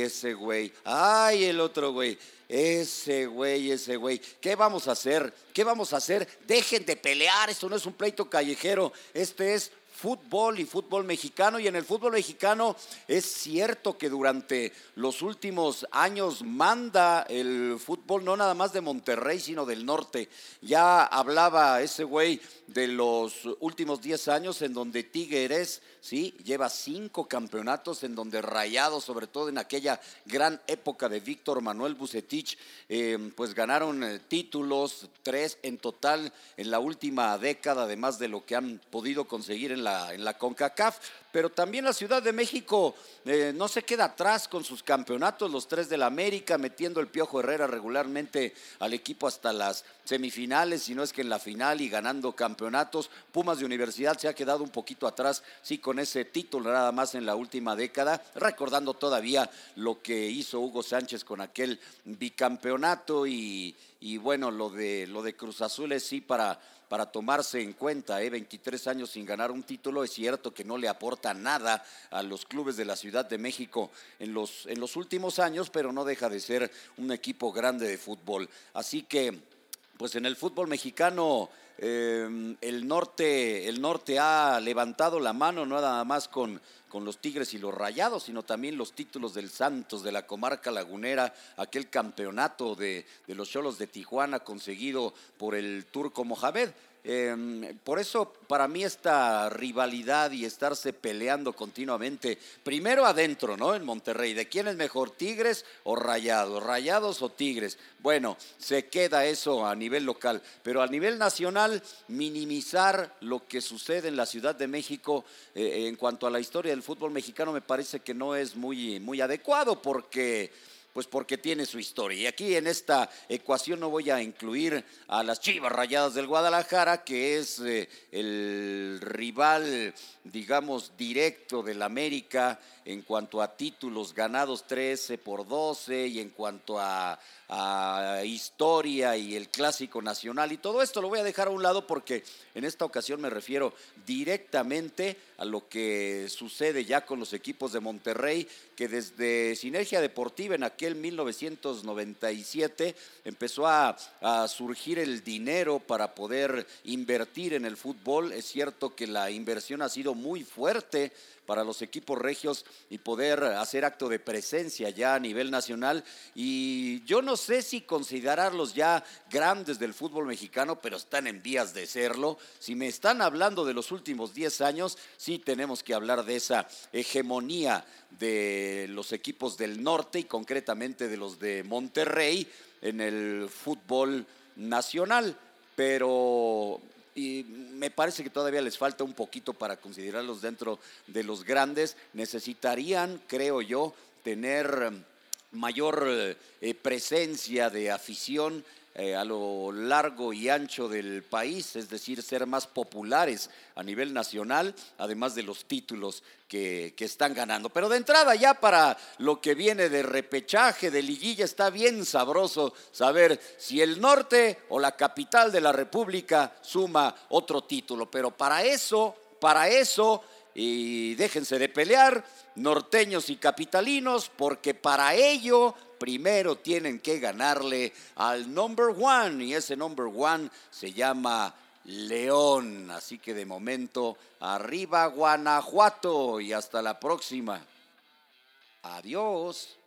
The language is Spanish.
ese güey, ay, el otro güey, ese güey, ese güey. ¿Qué vamos a hacer? ¿Qué vamos a hacer? Dejen de pelear, esto no es un pleito callejero, este es fútbol y fútbol mexicano. Y en el fútbol mexicano es cierto que durante los últimos años manda el fútbol no nada más de Monterrey, sino del norte. Ya hablaba ese güey de los últimos 10 años en donde Tigres, sí, lleva cinco campeonatos, en donde Rayados, sobre todo en aquella gran época de Víctor Manuel Bucetich, eh, pues ganaron eh, títulos, tres en total en la última década, además de lo que han podido conseguir en en la CONCACAF pero también la Ciudad de México eh, no se queda atrás con sus campeonatos, los tres de la América, metiendo el Piojo Herrera regularmente al equipo hasta las semifinales, si no es que en la final y ganando campeonatos. Pumas de Universidad se ha quedado un poquito atrás, sí, con ese título nada más en la última década, recordando todavía lo que hizo Hugo Sánchez con aquel bicampeonato y, y bueno, lo de, lo de Cruz Azul es sí para para tomarse en cuenta. ¿eh? 23 años sin ganar un título, es cierto que no le aporta nada a los clubes de la Ciudad de México en los, en los últimos años, pero no deja de ser un equipo grande de fútbol. Así que, pues en el fútbol mexicano... Eh, el, norte, el norte ha levantado la mano, no nada más con, con los Tigres y los Rayados, sino también los títulos del Santos, de la comarca lagunera, aquel campeonato de, de los Cholos de Tijuana conseguido por el turco Mohamed. Em, por eso, para mí, esta rivalidad y estarse peleando continuamente, primero adentro, ¿no? En Monterrey, ¿de quién es mejor, Tigres o Rayados? ¿Rayados o Tigres? Bueno, se queda eso a nivel local, pero a nivel nacional, minimizar lo que sucede en la Ciudad de México eh, en cuanto a la historia del fútbol mexicano me parece que no es muy, muy adecuado porque pues porque tiene su historia. Y aquí en esta ecuación no voy a incluir a las Chivas Rayadas del Guadalajara, que es eh, el rival, digamos, directo del América en cuanto a títulos ganados 13 por 12 y en cuanto a, historia y el clásico nacional y todo esto lo voy a dejar a un lado porque en esta ocasión me refiero directamente a lo que sucede ya con los equipos de Monterrey, que desde Sinergia Deportiva en aquel 1997 empezó a, surgir el dinero para poder invertir en el fútbol. Es cierto que la inversión ha sido muy fuerte para los equipos regios y poder hacer acto de presencia ya a nivel nacional. Y yo no sé si considerarlos ya grandes del fútbol mexicano, pero están en vías de serlo. Si me están hablando de los últimos 10 años, sí tenemos que hablar de esa hegemonía de los equipos del norte y concretamente de los de Monterrey en el fútbol nacional. Pero y me parece que todavía les falta un poquito para considerarlos dentro de los grandes. Necesitarían, creo yo, tener mayor eh, presencia de afición eh, a lo largo y ancho del país, es decir, ser más populares a nivel nacional, además de los títulos que, que, están ganando. Pero de entrada ya para lo que viene de repechaje, de liguilla, está bien sabroso saber si el norte o la capital de la República suma otro título. Pero para eso, para eso, y déjense de pelear, norteños y capitalinos, porque para ello primero tienen que ganarle al number one y ese number one se llama León. Así que de momento, arriba Guanajuato y hasta la próxima. Adiós.